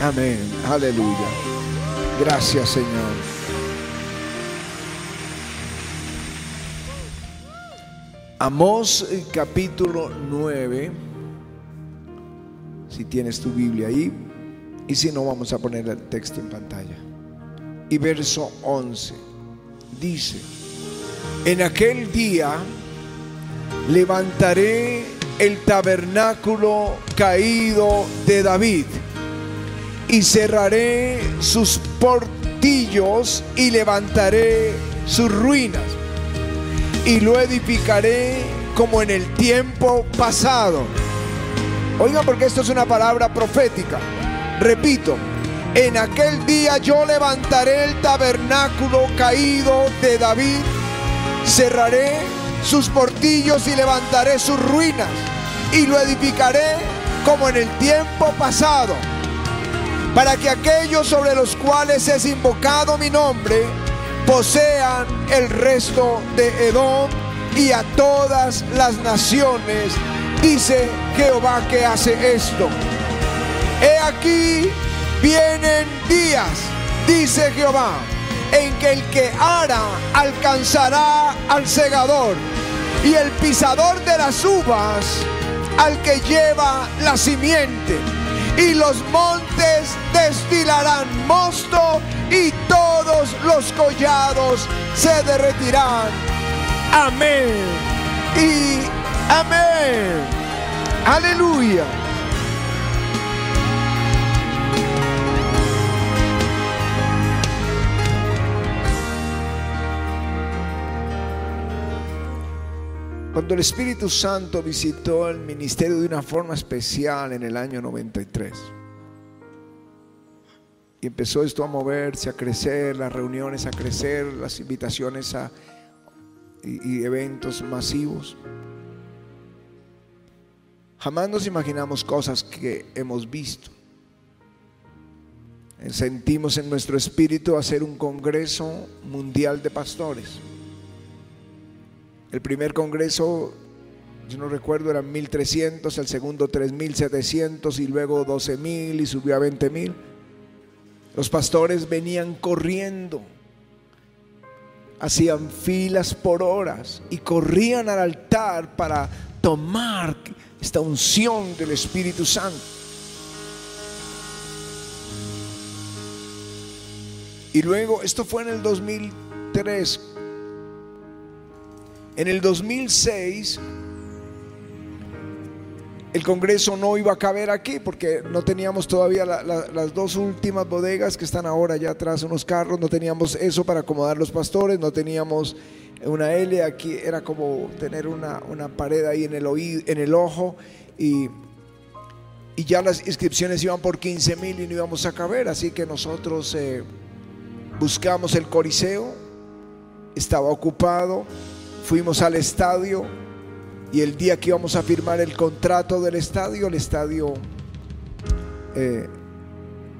Amén. Aleluya. Gracias, Señor. Amós eh, capítulo 9. Si tienes tu Biblia ahí. Y si no, vamos a poner el texto en pantalla. Y verso 11. Dice, en aquel día levantaré el tabernáculo caído de David y cerraré sus portillos y levantaré sus ruinas y lo edificaré como en el tiempo pasado. Oigan porque esto es una palabra profética. Repito, en aquel día yo levantaré el tabernáculo caído de David, cerraré sus portillos y levantaré sus ruinas y lo edificaré como en el tiempo pasado, para que aquellos sobre los cuales es invocado mi nombre posean el resto de Edom y a todas las naciones, dice Jehová que hace esto. He aquí vienen días, dice Jehová, en que el que ara alcanzará al segador y el pisador de las uvas al que lleva la simiente. Y los montes destilarán mosto y todos los collados se derretirán. Amén. Y amén. Aleluya. Cuando el Espíritu Santo visitó el ministerio de una forma especial en el año 93. Y empezó esto a moverse, a crecer, las reuniones a crecer, las invitaciones a, y, y eventos masivos. Jamás nos imaginamos cosas que hemos visto. Sentimos en nuestro espíritu hacer un congreso mundial de pastores. El primer congreso, yo no recuerdo, eran 1300, el segundo 3700 y luego 12000 y subió a 20000. Los pastores venían corriendo, hacían filas por horas y corrían al altar para tomar esta unción del Espíritu Santo. Y luego, esto fue en el 2003, en el 2006, el Congreso no iba a caber aquí porque no teníamos todavía las dos últimas bodegas que están ahora ya atrás, unos carros, no teníamos eso para acomodar los pastores, no teníamos una L aquí, era como tener una, pared ahí en el, oído, en el ojo y, y ya las inscripciones iban por 15 mil y no íbamos a caber, así que nosotros eh, buscamos el Coliseo, estaba ocupado Fuimos al estadio y el día que íbamos a firmar el contrato del estadio, el estadio eh,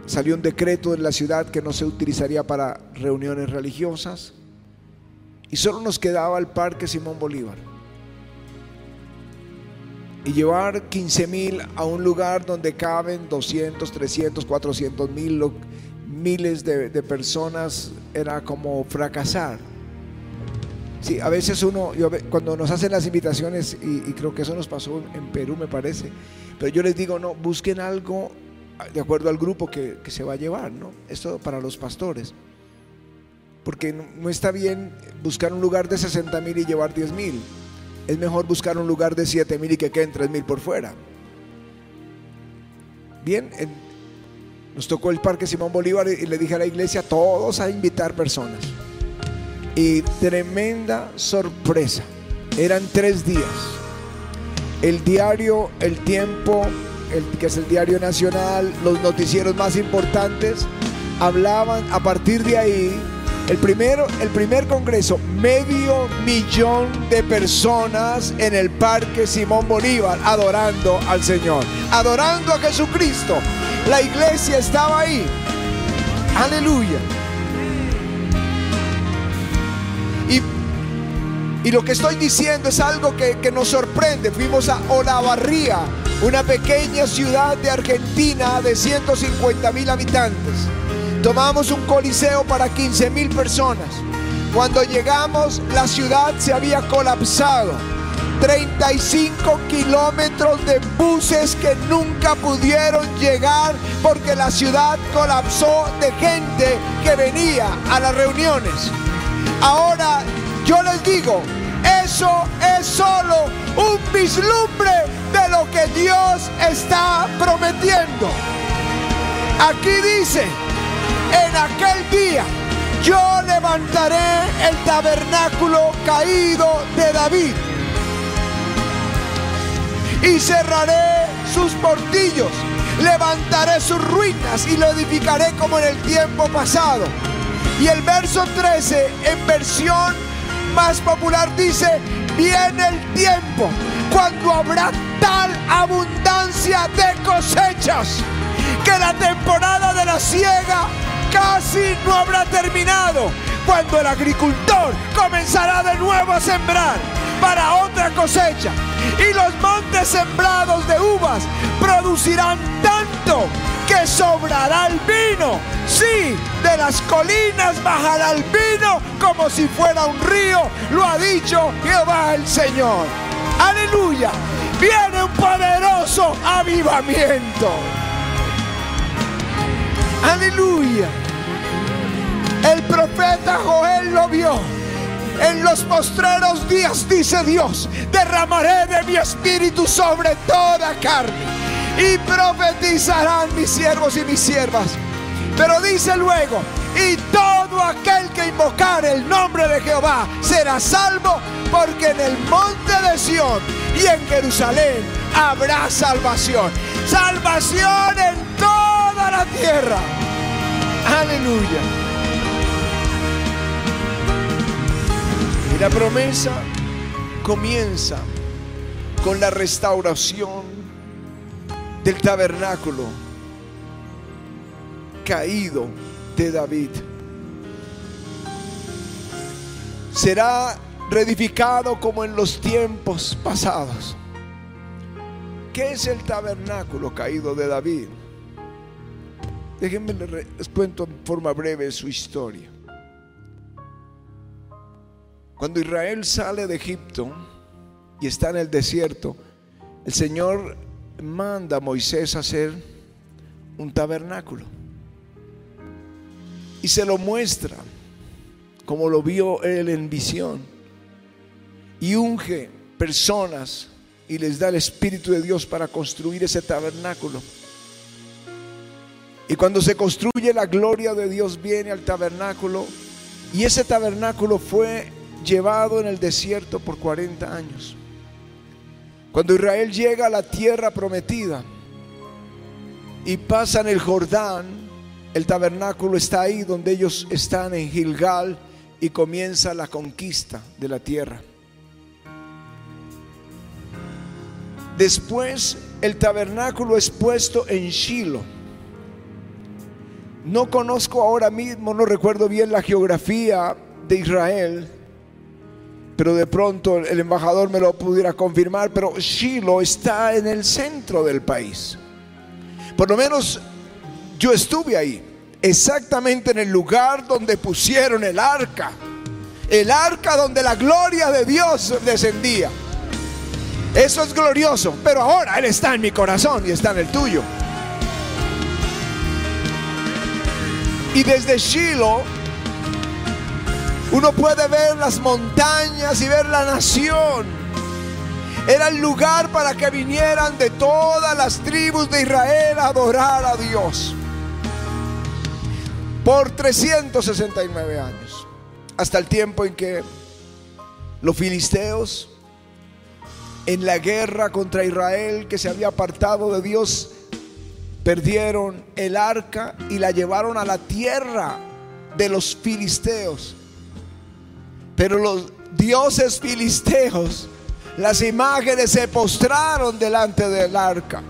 salió un decreto en la ciudad que no se utilizaría para reuniones religiosas y solo nos quedaba el Parque Simón Bolívar. Y llevar 15 mil a un lugar donde caben 200, 300, 400 mil, miles de personas era como fracasar. Sí, a veces uno, cuando nos hacen las invitaciones, y, creo que eso nos pasó en Perú, me parece, pero yo les digo, no, busquen algo de acuerdo al grupo que, se va a llevar, ¿no? Esto para los pastores. Porque no, está bien buscar un lugar de 60 mil y llevar 10 mil. Es mejor buscar un lugar de 7 mil y que queden 3 mil por fuera. Bien, nos tocó el Parque Simón Bolívar y le dije a la iglesia, todos a invitar personas y tremenda sorpresa. Eran tres días. El diario El Tiempo, el, que es el diario nacional, los noticieros más importantes, hablaban a partir de ahí. El, primero, el primer congreso, medio millón de personas en el Parque Simón Bolívar adorando al Señor, adorando a Jesucristo. La iglesia estaba ahí. Aleluya. Y lo que estoy diciendo es algo que, nos sorprende. Fuimos a Olavarría una pequeña ciudad de Argentina de 150 mil habitantes. Tomamos un coliseo para 15 mil personas. Cuando llegamos, la ciudad se había colapsado. 35 kilómetros de buses que nunca pudieron llegar porque la ciudad colapsó de gente que venía a las reuniones. Ahora yo les digo, eso es solo un vislumbre de lo que Dios está prometiendo. Aquí dice, en aquel día yo levantaré el tabernáculo caído de David y cerraré sus portillos, levantaré sus ruinas y lo edificaré como en el tiempo pasado. Y el verso 13 en versión más popular dice, viene el tiempo cuando habrá tal abundancia de cosechas que la temporada de la siega casi no habrá terminado cuando el agricultor comenzará de nuevo a sembrar para otra cosecha. Y los montes sembrados de uvas producirán tanto que sobrará el vino. Sí, de las colinas bajará el vino como si fuera un río, lo ha dicho Jehová el Señor. Aleluya. Viene un poderoso avivamiento. Aleluya. El profeta Joel lo vio. En los postreros días, dice Dios, derramaré de mi espíritu sobre toda carne y profetizarán mis siervos y mis siervas. Pero dice luego, y todo aquel que invocare el nombre de Jehová será salvo, porque en el monte de Sión y en Jerusalén habrá salvación. Salvación en toda la tierra. Aleluya. Y la promesa comienza con la restauración del tabernáculo caído de David. Será reedificado como en los tiempos pasados. ¿Qué es el tabernáculo caído de David? Déjenme les cuento en forma breve su historia. Cuando Israel sale de Egipto y está en el desierto, el Señor manda a Moisés hacer un tabernáculo. Y se lo muestra, como lo vio él en visión. Y unge personas y les da el Espíritu de Dios para construir ese tabernáculo. Y cuando se construye la gloria de Dios viene al tabernáculo. Y ese tabernáculo fue llevado en el desierto por 40 años. Cuando Israel llega a la tierra prometida y pasan el Jordán, el tabernáculo está ahí donde ellos están en Gilgal y comienza la conquista de la tierra. Después el tabernáculo es puesto en Shiloh. No conozco ahora mismo, no recuerdo bien la geografía de Israel, pero de pronto el embajador me lo pudiera confirmar, pero Shiloh está en el centro del país. Por lo menos yo estuve ahí, exactamente en el lugar donde pusieron el arca, el arca donde la gloria de Dios descendía. Eso es glorioso, pero ahora Él está en mi corazón y está en el tuyo. Y desde Shiloh uno puede ver las montañas y ver la nación. Era el lugar para que vinieran de todas las tribus de Israel a adorar a Dios. Por 369 años. Hasta el tiempo en que los filisteos, en la guerra contra Israel que se había apartado de Dios, perdieron el arca y la llevaron a la tierra de los filisteos. Pero los dioses filisteos, las imágenes se postraron delante del arca.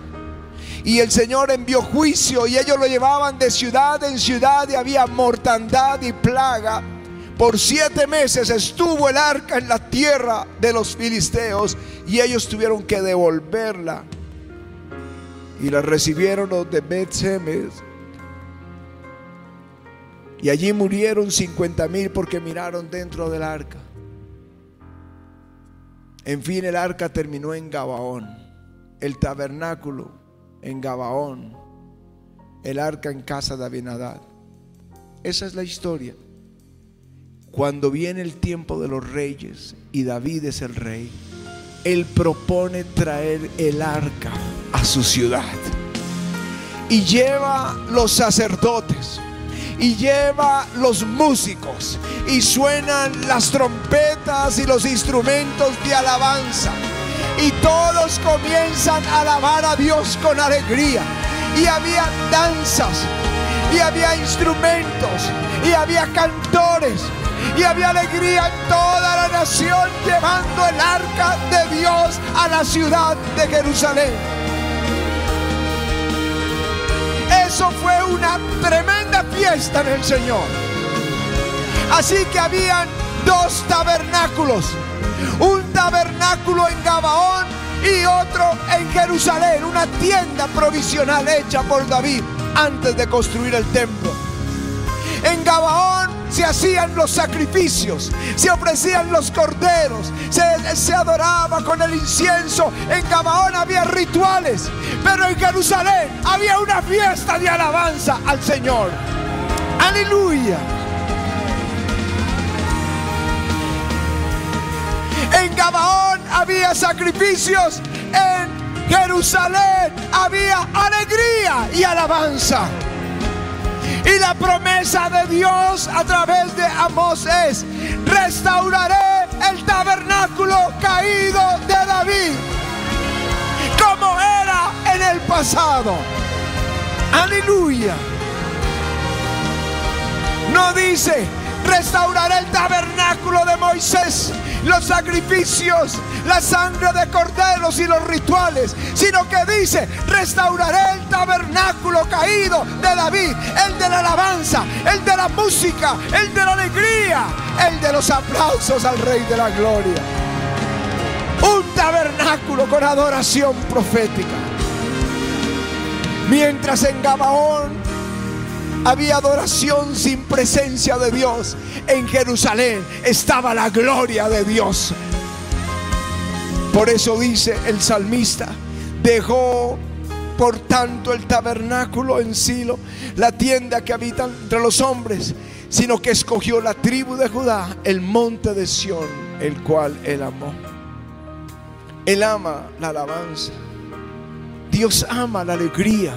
Y el Señor envió juicio y ellos lo llevaban de ciudad en ciudad y había mortandad y plaga. Por siete meses estuvo el arca en la tierra de los filisteos y ellos tuvieron que devolverla Y la recibieron los de Bet Semes. Y allí murieron 50 mil porque miraron dentro del arca. En fin, el arca terminó en Gabaón, el tabernáculo en Gabaón, el arca en casa de Abinadad. Esa es la historia. Cuando viene el tiempo de los reyes y David es el rey, él propone traer el arca a su ciudad y lleva los sacerdotes y lleva los músicos y suenan las trompetas y los instrumentos de alabanza y todos comienzan a alabar a Dios con alegría y había danzas y había instrumentos y había cantores y había alegría en toda la nación llevando el arca de Dios a la ciudad de Jerusalén. Eso fue una tremenda fiesta en el Señor. Así que habían dos tabernáculos. Un tabernáculo en Gabaón y otro en Jerusalén. Una tienda provisional hecha por David antes de construir el templo. En Gabaón hacían los sacrificios, se ofrecían los corderos, se, adoraba con el incienso. En Gabaón había rituales, pero en Jerusalén había una fiesta de alabanza al Señor. Aleluya. En Gabaón había sacrificios, en Jerusalén había alegría y alabanza. Y la promesa de Dios a través de Amós es, restauraré el tabernáculo caído de David, como era en el pasado. Aleluya. No dice, restauraré el tabernáculo de Moisés, los sacrificios, la sangre de corderos y los rituales, sino que dice, restauraré el tabernáculo caído de David, el de la alabanza, el de la música, el de la alegría, el de los aplausos al Rey de la Gloria. Un tabernáculo con adoración profética. Mientras en Gabaón había adoración sin presencia de Dios. En Jerusalén estaba la gloria de Dios. Por eso dice el salmista, dejó por tanto el tabernáculo en Silo, la tienda que habitan entre los hombres, sino que escogió la tribu de Judá, el monte de Sión, el cual él amó. Él ama la alabanza. Dios ama la alegría.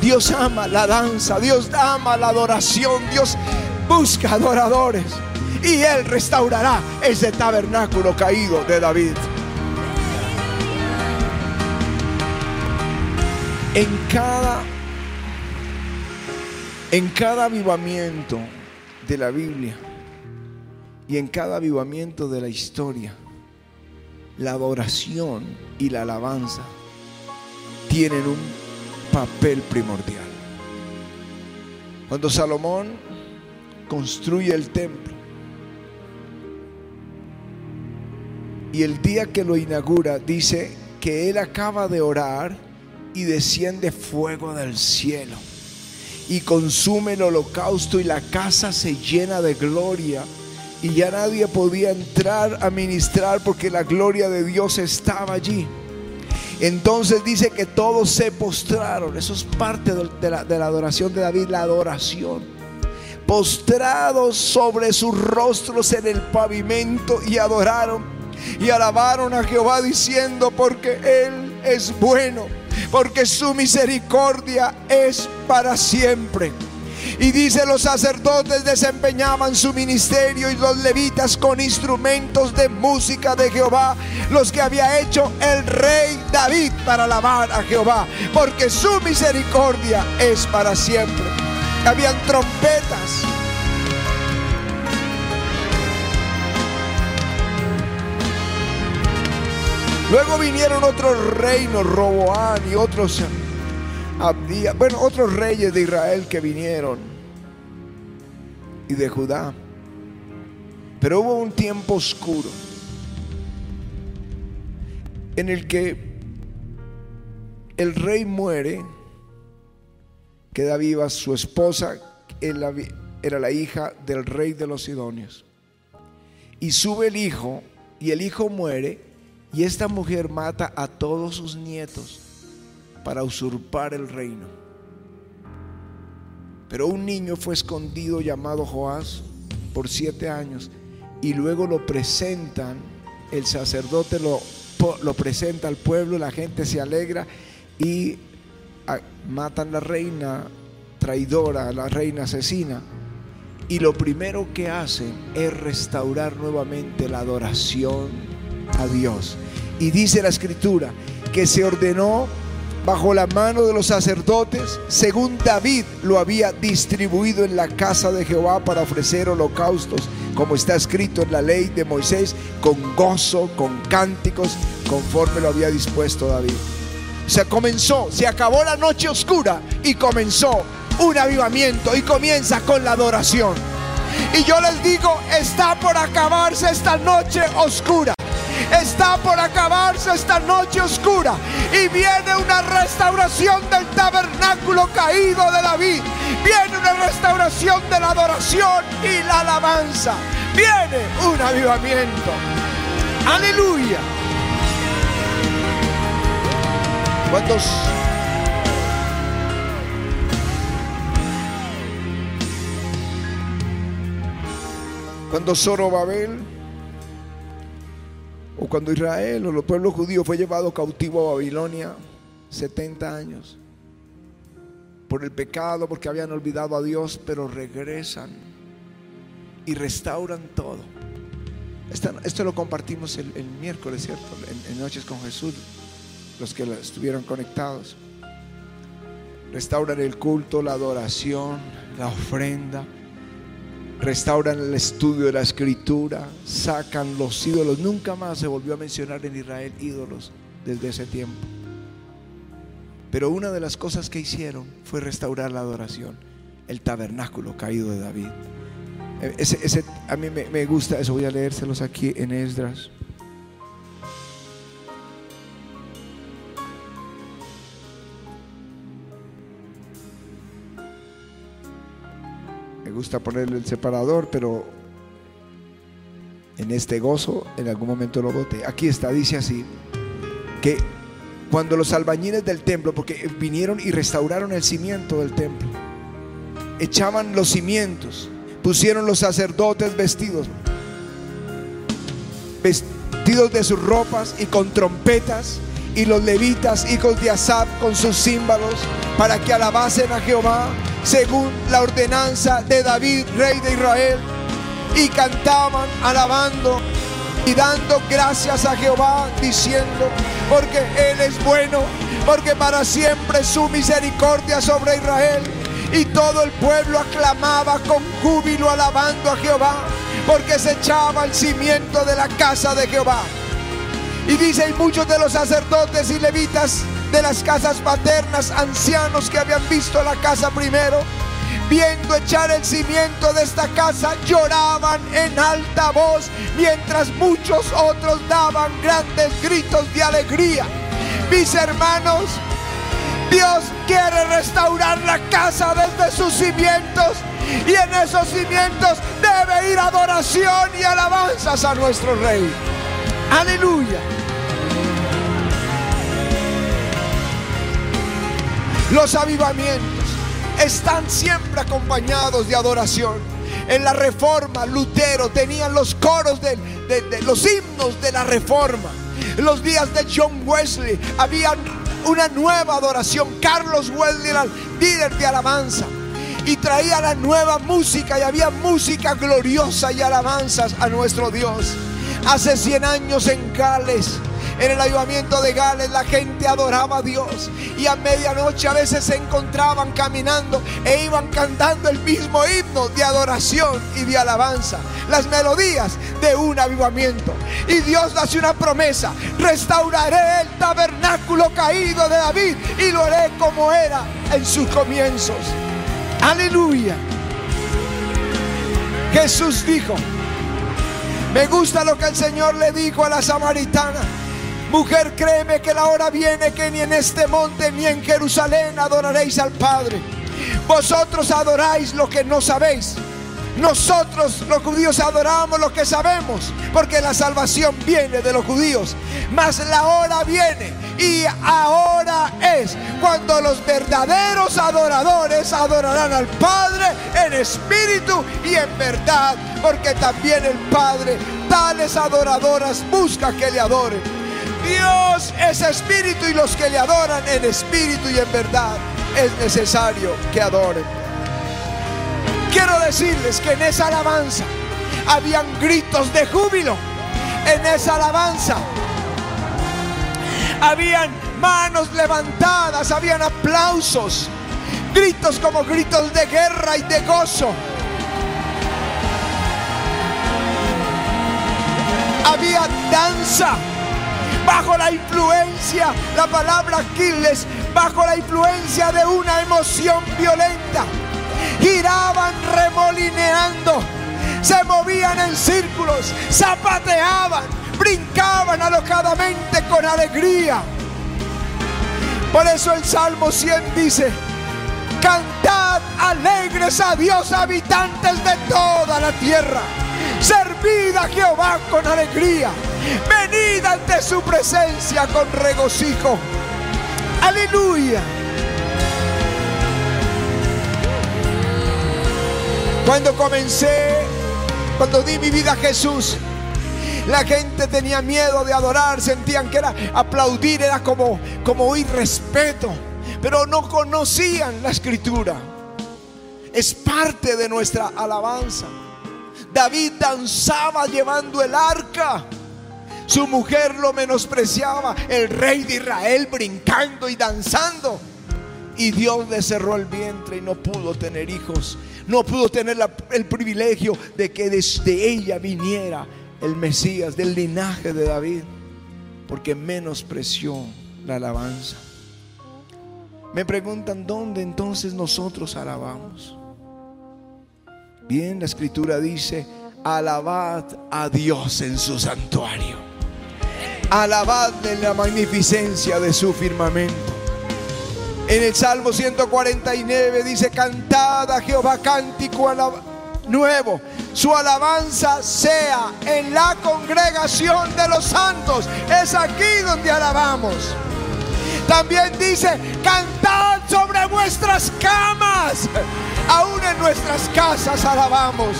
Dios ama la danza, Dios ama la adoración, Dios busca adoradores y Él restaurará ese tabernáculo caído de David. En cada, en cada avivamiento de la Biblia y en cada avivamiento de la historia, la adoración y la alabanza tienen un papel primordial. Cuando Salomón construye el templo y el día que lo inaugura dice que él acaba de orar y desciende fuego del cielo y consume el holocausto y la casa se llena de gloria y ya nadie podía entrar a ministrar porque la gloria de Dios estaba allí. Entonces dice que todos se postraron. Eso es parte de la, adoración de David, la adoración. Postrados sobre sus rostros en el pavimento y adoraron y alabaron a Jehová diciendo porque Él es bueno, porque su misericordia es para siempre. Y dice los sacerdotes desempeñaban su ministerio y los levitas con instrumentos de música de Jehová, los que había hecho el rey David para alabar a Jehová, porque su misericordia es para siempre. Habían trompetas. Luego vinieron otros reinos, Roboán y otros Abdía, bueno, otros reyes de Israel que vinieron y de Judá. Pero hubo un tiempo oscuro en el que el rey muere, queda viva su esposa, era la hija del rey de los Sidonios. Y sube el hijo, y el hijo muere, y esta mujer mata a todos sus nietos para usurpar el reino. Pero un niño fue escondido llamado Joás por siete años y luego lo presentan, el sacerdote lo, lo presenta al pueblo, la gente se alegra y matan la reina traidora, la reina asesina. Y lo primero que hacen es restaurar nuevamente la adoración a Dios. Y dice la escritura que se ordenó bajo la mano de los sacerdotes, según David lo había distribuido en la casa de Jehová para ofrecer holocaustos, como está escrito en la ley de Moisés, con gozo, con cánticos, conforme lo había dispuesto David. Se comenzó, se acabó la noche oscura y comenzó un avivamiento y comienza con la adoración. Y yo les digo, está por acabarse esta noche oscura. Está por acabarse esta noche oscura y viene una restauración del tabernáculo caído de David. Viene una restauración de la adoración y la alabanza. Viene un avivamiento. Aleluya. ¿Cuántos cuando Zorobabel cuando Israel o los pueblos judíos fue llevado cautivo a Babilonia 70 años por el pecado, porque habían olvidado a Dios, pero regresan y restauran todo. Esto, lo compartimos el, miércoles, ¿cierto? En, en, Noches con Jesús, los que estuvieron conectados. Restauran el culto, la adoración, la ofrenda restauran el estudio de la escritura, sacan los ídolos. Nunca más se volvió a mencionar en Israel ídolos desde ese tiempo. Pero una de las cosas que hicieron fue restaurar la adoración, el tabernáculo caído de David. Ese, a mí me, me gusta eso, voy a leérselos aquí en Esdras. Me gusta ponerle el separador, pero en este gozo en algún momento lo boté. Aquí está, dice así, que cuando los albañiles del templo, porque vinieron y restauraron el cimiento del templo, echaban los cimientos, pusieron los sacerdotes vestidos, vestidos de sus ropas y con trompetas, y los levitas, hijos de Asaf, con sus címbalos, para que alabasen a Jehová según la ordenanza de David, rey de Israel, y cantaban alabando y dando gracias a Jehová, diciendo, porque Él es bueno, porque para siempre su misericordia sobre Israel. Y todo el pueblo aclamaba con júbilo alabando a Jehová, porque se echaba el cimiento de la casa de Jehová. Y dice, muchos de los sacerdotes y levitas de las casas paternas, ancianos que habían visto la casa primero, viendo echar el cimiento de esta casa, lloraban en alta voz, mientras muchos otros daban grandes gritos de alegría. Mis hermanos, Dios quiere restaurar la casa desde sus cimientos y en esos cimientos debe ir adoración y alabanzas a nuestro Rey. Aleluya. Los avivamientos están siempre acompañados de adoración. En la reforma, Lutero tenían los coros de, los himnos de la reforma. En los días de John Wesley había una nueva adoración. Carlos Wesley era el líder de alabanza y traía la nueva música y había música gloriosa y alabanzas a nuestro Dios. Hace 100 años en Gales en el ayudamiento de Gales la gente adoraba a Dios y a medianoche a veces se encontraban caminando e iban cantando el mismo himno de adoración y de alabanza, las melodías de un avivamiento. Y Dios hace una promesa, restauraré el tabernáculo caído de David y lo haré como era en sus comienzos. Aleluya. Jesús dijo, me gusta lo que el Señor le dijo a la samaritana Mujer, créeme que la hora viene que ni en este monte ni en Jerusalén adoraréis al Padre. Vosotros adoráis lo que no sabéis. Nosotros los judíos adoramos lo que sabemos, porque la salvación viene de los judíos. Mas la hora viene y ahora es cuando los verdaderos adoradores adorarán al Padre en espíritu y en verdad, porque también el Padre tales adoradoras busca que le adoren. Dios es espíritu y los que le adoran en espíritu y en verdad es necesario que adoren. Quiero decirles que en esa alabanza habían gritos de júbilo. En esa alabanza habían manos levantadas, habían aplausos, gritos como gritos de guerra y de gozo. Había danza bajo la influencia, la palabra Aquiles, bajo la influencia de una emoción violenta. Giraban remolineando, se movían en círculos, zapateaban, brincaban alocadamente con alegría. Por eso el Salmo 100 dice, cantad alegres a Dios habitantes de toda la tierra. Servid a Jehová con alegría. Venid ante su presencia con regocijo. Aleluya. Cuando comencé, cuando di mi vida a Jesús, la gente tenía miedo de adorar, sentían que era aplaudir, era como, como oír respeto, pero no conocían la escritura. Es parte de nuestra alabanza. David danzaba llevando el arca. Su mujer lo menospreciaba, el rey de Israel brincando y danzando. Y Dios le cerró el vientre y no pudo tener hijos. No pudo tener el privilegio de que desde ella viniera el Mesías del linaje de David. Porque menospreció la alabanza. Me preguntan, ¿dónde entonces nosotros alabamos? Bien, la escritura dice, alabad a Dios en su santuario. Alabad en la magnificencia de su firmamento. En el Salmo 149 dice, cantad a Jehová cántico nuevo. Su alabanza sea en la congregación de los santos. Es aquí donde alabamos. También dice, cantad sobre vuestras camas. Aún en nuestras casas alabamos.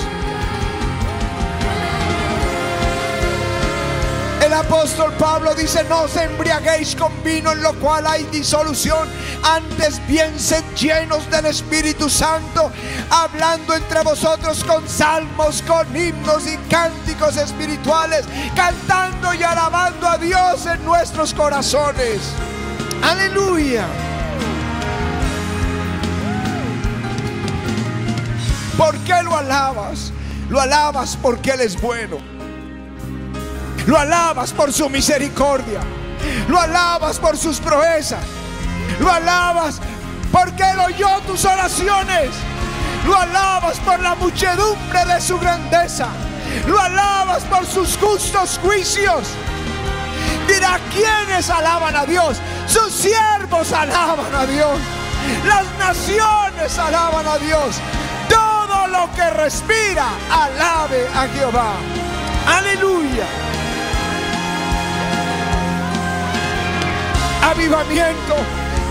El apóstol Pablo dice, no os embriaguéis con vino en lo cual hay disolución, antes bien sed llenos del Espíritu Santo, hablando entre vosotros con salmos, con himnos y cánticos espirituales, cantando y alabando a Dios en nuestros corazones. Aleluya. ¿Por qué lo alabas? Lo alabas porque Él es bueno. Lo alabas por su misericordia. Lo alabas por sus proezas. Lo alabas porque Él oyó tus oraciones. Lo alabas por la muchedumbre de su grandeza. Lo alabas por sus justos juicios. Dirá, ¿quiénes alaban a Dios? Sus siervos alaban a Dios. Las naciones alaban a Dios. Lo que respira, alabe a Jehová. Aleluya. Avivamiento.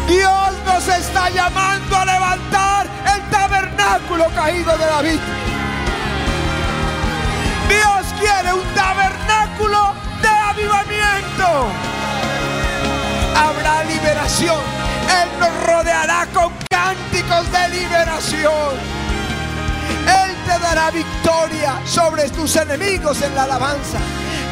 Dios nos está llamando a levantar el tabernáculo caído de David. Dios quiere un tabernáculo de avivamiento. Habrá liberación. Él nos rodeará con cánticos de liberación. Él te dará victoria sobre tus enemigos en la alabanza.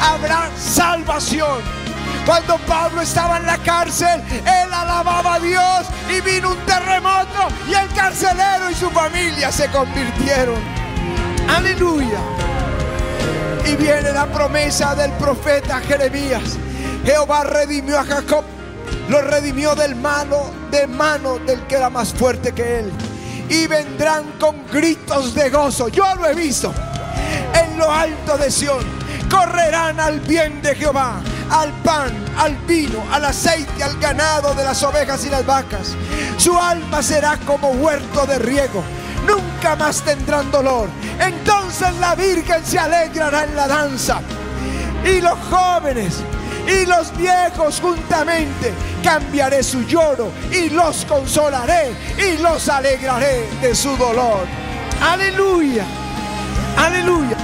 Habrá salvación. Cuando Pablo estaba en la cárcel, él alababa a Dios y vino un terremoto y el carcelero y su familia se convirtieron. Aleluya. Y viene la promesa del profeta Jeremías. Jehová redimió a Jacob, lo redimió del malo, de mano del que era más fuerte que él. Y vendrán con gritos de gozo. Yo lo he visto en lo alto de Sión. Correrán al bien de Jehová al pan, al vino, al aceite, al ganado de las ovejas y las vacas. Su alma será como huerto de riego. Nunca más tendrán dolor. Entonces la Virgen se alegrará en la danza. Y los jóvenes y los viejos juntamente. Cambiaré su lloro y los consolaré y los alegraré de su dolor. Aleluya. Aleluya.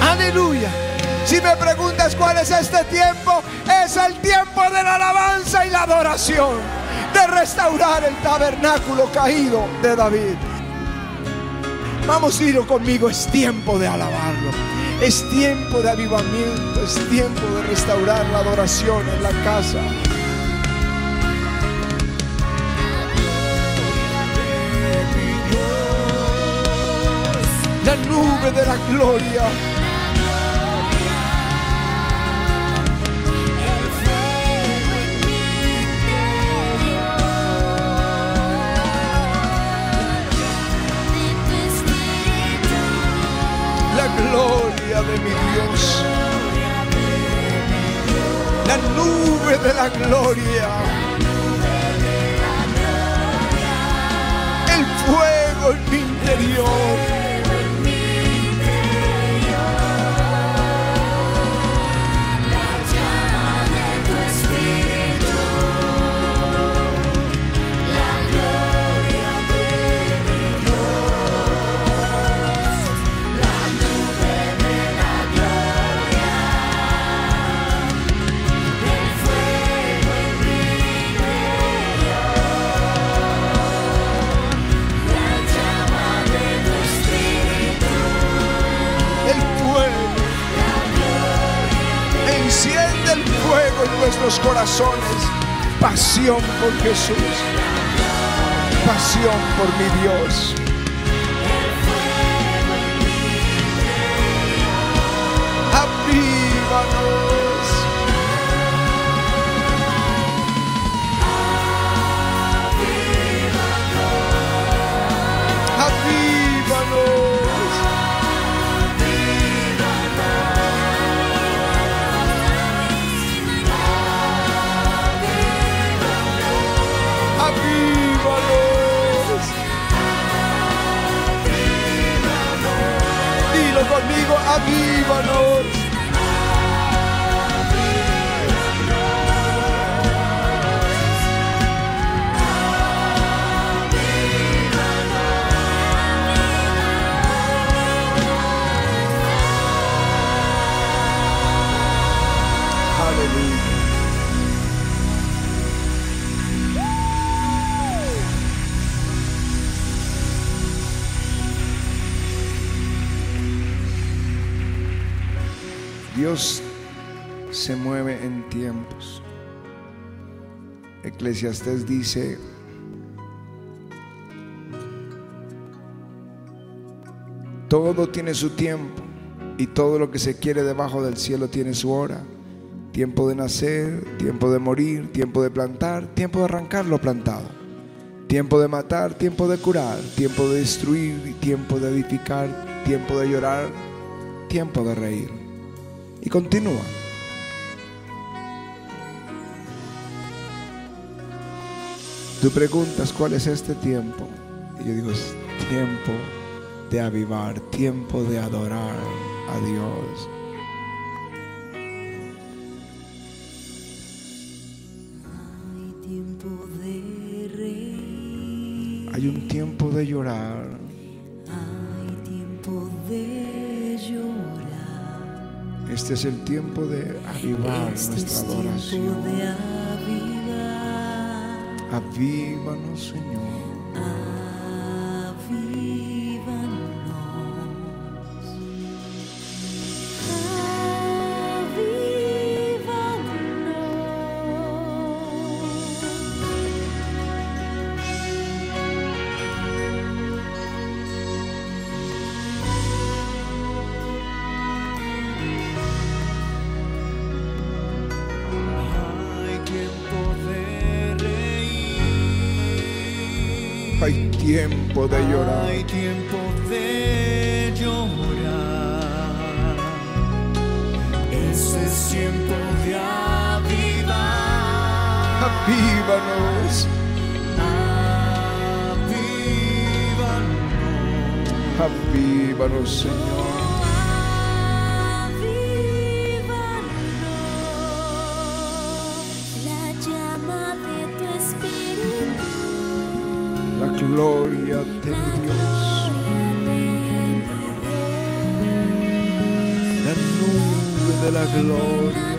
Aleluya. Si me preguntas cuál es este tiempo, es el tiempo de la alabanza y la adoración, de restaurar el tabernáculo caído de David. Vamos, ir conmigo, es tiempo de alabarlo. Es tiempo de avivamiento, es tiempo de restaurar la adoración en la casa. La nube de la gloria. De mi Dios. La nube de la gloria. El fuego en mi interior. Por Jesús. Pasión por mi Dios. Avívanos. Conmigo, tiempos. Eclesiastés dice, todo tiene su tiempo y todo lo que se quiere debajo del cielo tiene su hora. Tiempo de nacer, tiempo de morir, tiempo de plantar, tiempo de arrancar lo plantado. Tiempo de matar, tiempo de curar, tiempo de destruir, tiempo de edificar, tiempo de llorar, tiempo de reír. Y continúa. Tú preguntas cuál es este tiempo. Y yo digo, es tiempo de avivar, tiempo de adorar a Dios. Hay tiempo de reír, Hay un tiempo de llorar. hay tiempo de llorar. Este es el tiempo de avivar Este nuestra adoración. De avivar, gloria de Dios. La nube de la gloria.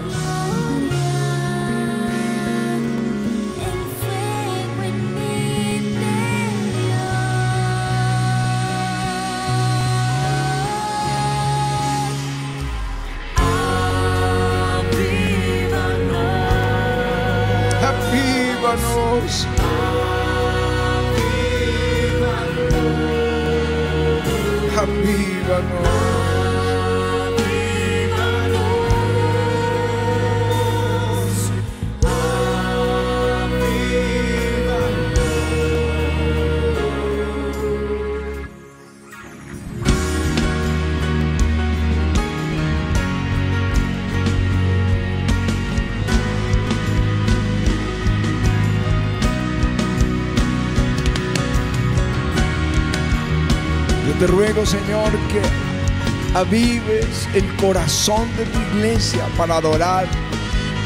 Avives el corazón de tu iglesia para adorar,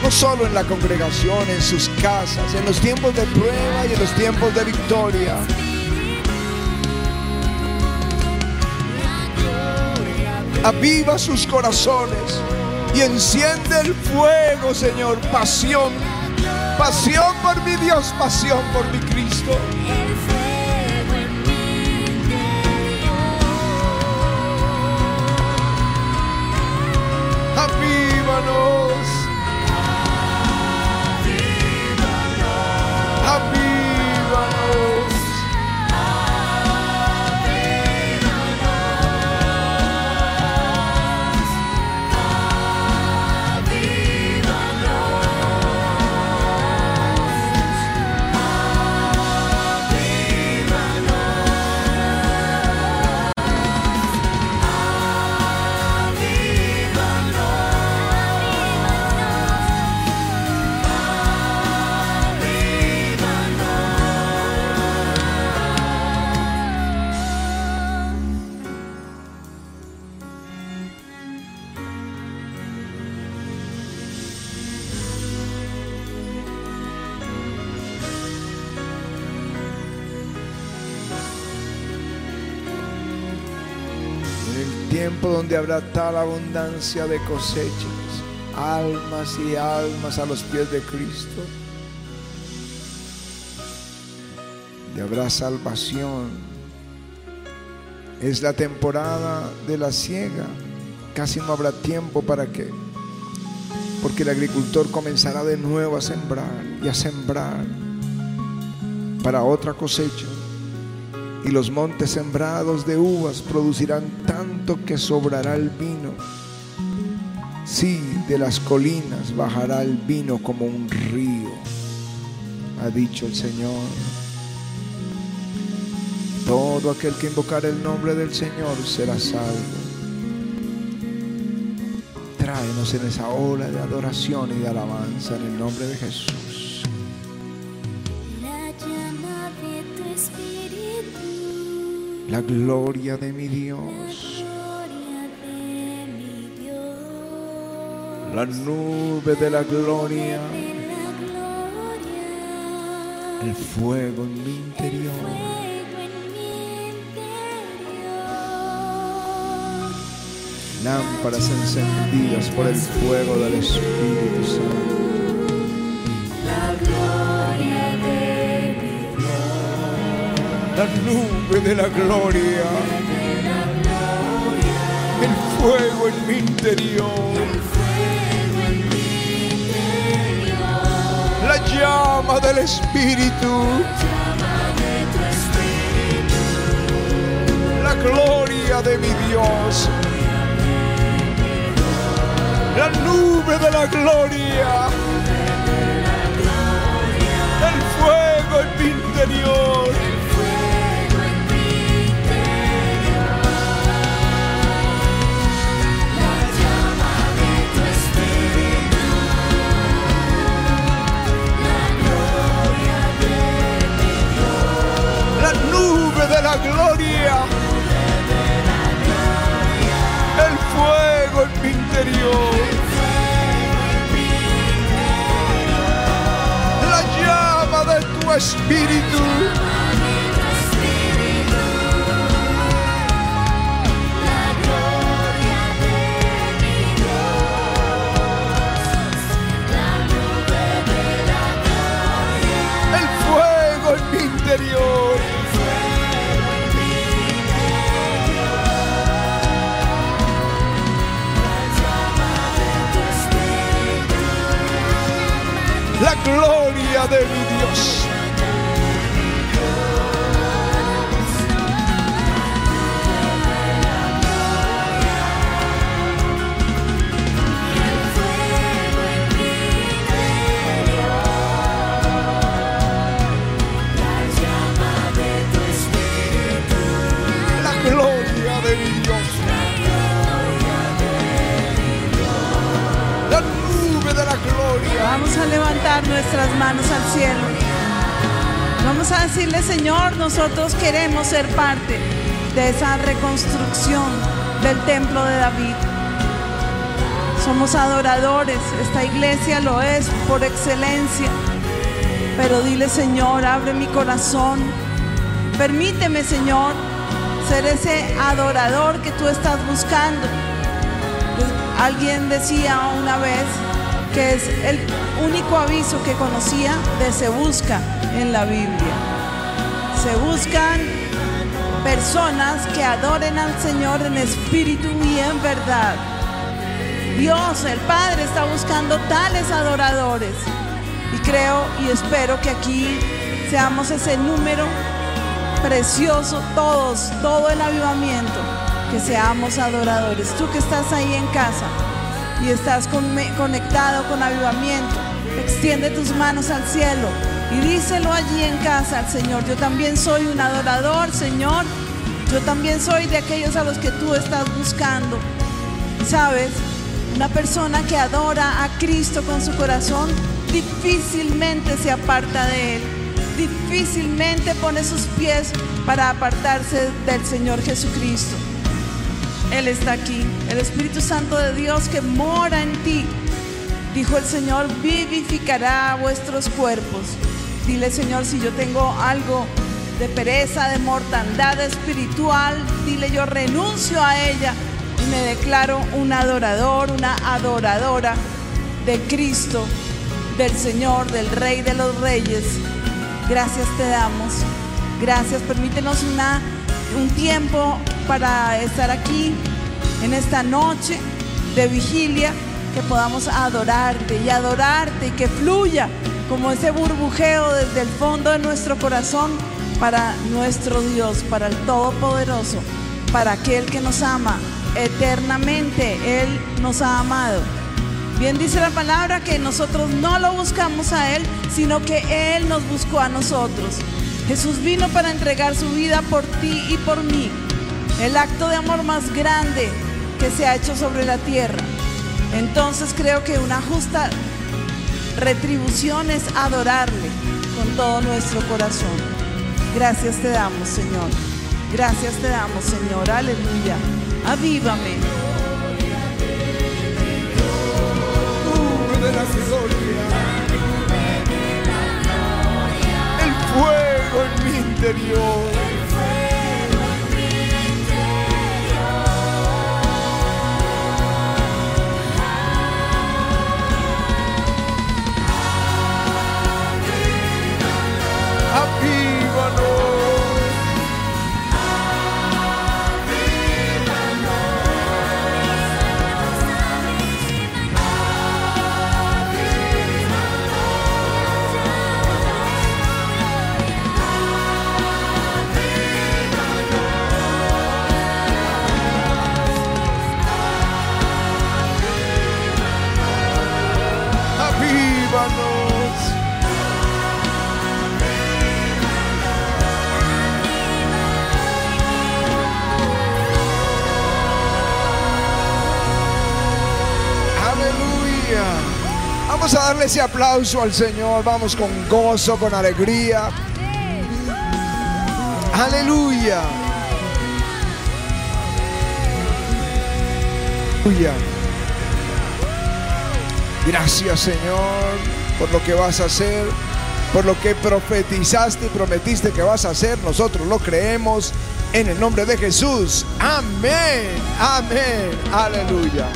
no solo en la congregación, en sus casas, en los tiempos de prueba y en los tiempos de victoria. Aviva sus corazones y enciende el fuego, Señor, pasión, pasión por mi Dios, pasión por mi Cristo. Tiempo donde habrá tal abundancia de cosechas, almas y almas a los pies de Cristo, y habrá salvación. Es la temporada de la siega. Casi no habrá tiempo para que, porque el agricultor comenzará de nuevo a sembrar y a sembrar para otra cosecha y los montes sembrados de uvas producirán tanto que sobrará el vino. Sí, de las colinas bajará el vino como un río, ha dicho el Señor. Todo aquel que invocar el nombre del Señor será salvo. Tráenos en esa ola de adoración y de alabanza en el nombre de Jesús. La gloria de mi Dios. La nube de la gloria. El. Fuego en mi interior. Lámparas encendidas por el fuego del Espíritu Santo. La nube de la gloria. El fuego en mi interior. La llama del Espíritu. La gloria de mi Dios. La nube de la gloria. El fuego en mi interior. de la gloria. El fuego en mi interior. La llama de tu espíritu. Nosotros queremos ser parte de esa reconstrucción del templo de David. Somos adoradores, esta iglesia lo es por excelencia. Pero dile, Señor, abre mi corazón. Permíteme, Señor, ser ese adorador que tú estás buscando. Alguien decía una vez que es el único aviso que conocía de se busca en la Biblia. Se buscan personas que adoren al Señor en espíritu y en verdad. Dios, el Padre, está buscando tales adoradores. Y creo y espero que aquí seamos ese número precioso, todos, todo el avivamiento, que seamos adoradores. Tú que estás ahí en casa y estás con- conectado con avivamiento, extiende tus manos al cielo y díselo allí en casa al Señor. Yo también soy un adorador, Señor. Yo también soy de aquellos a los que tú estás buscando. ¿Sabes? Una persona que adora a Cristo con su corazón difícilmente se aparta de Él. Difícilmente pone sus pies para apartarse del Señor Jesucristo. Él está aquí. El Espíritu Santo de Dios que mora en ti. Dijo el Señor, vivificará vuestros cuerpos. Dile, Señor, si yo tengo algo de pereza, de mortandad espiritual, dile, yo renuncio a ella y me declaro un adorador, una adoradora de Cristo, del Señor, del Rey de los Reyes. Gracias te damos. Gracias. Permítenos una, un tiempo para estar aquí en esta noche de vigilia, que podamos adorarte y adorarte y que fluya como ese burbujeo desde el fondo de nuestro corazón para nuestro Dios, para el Todopoderoso, para aquel que nos ama eternamente. Él nos ha amado. Bien dice la palabra que nosotros no lo buscamos a Él, sino que Él nos buscó a nosotros. Jesús vino para entregar su vida por ti y por mí. El acto de amor más grande que se ha hecho sobre la tierra. Entonces creo que una justa retribución es adorarle con todo nuestro corazón. Gracias te damos, Señor. Gracias te damos, Señor. Aleluya. Avívame. El fuego en mi interior. Ese aplauso al Señor. Vamos con gozo, con alegría. Aleluya. Aleluya. Gracias Señor por lo que vas a hacer. por lo que profetizaste y prometiste que vas a hacer. Nosotros lo creemos en el nombre de Jesús. Amén. Amén. Aleluya.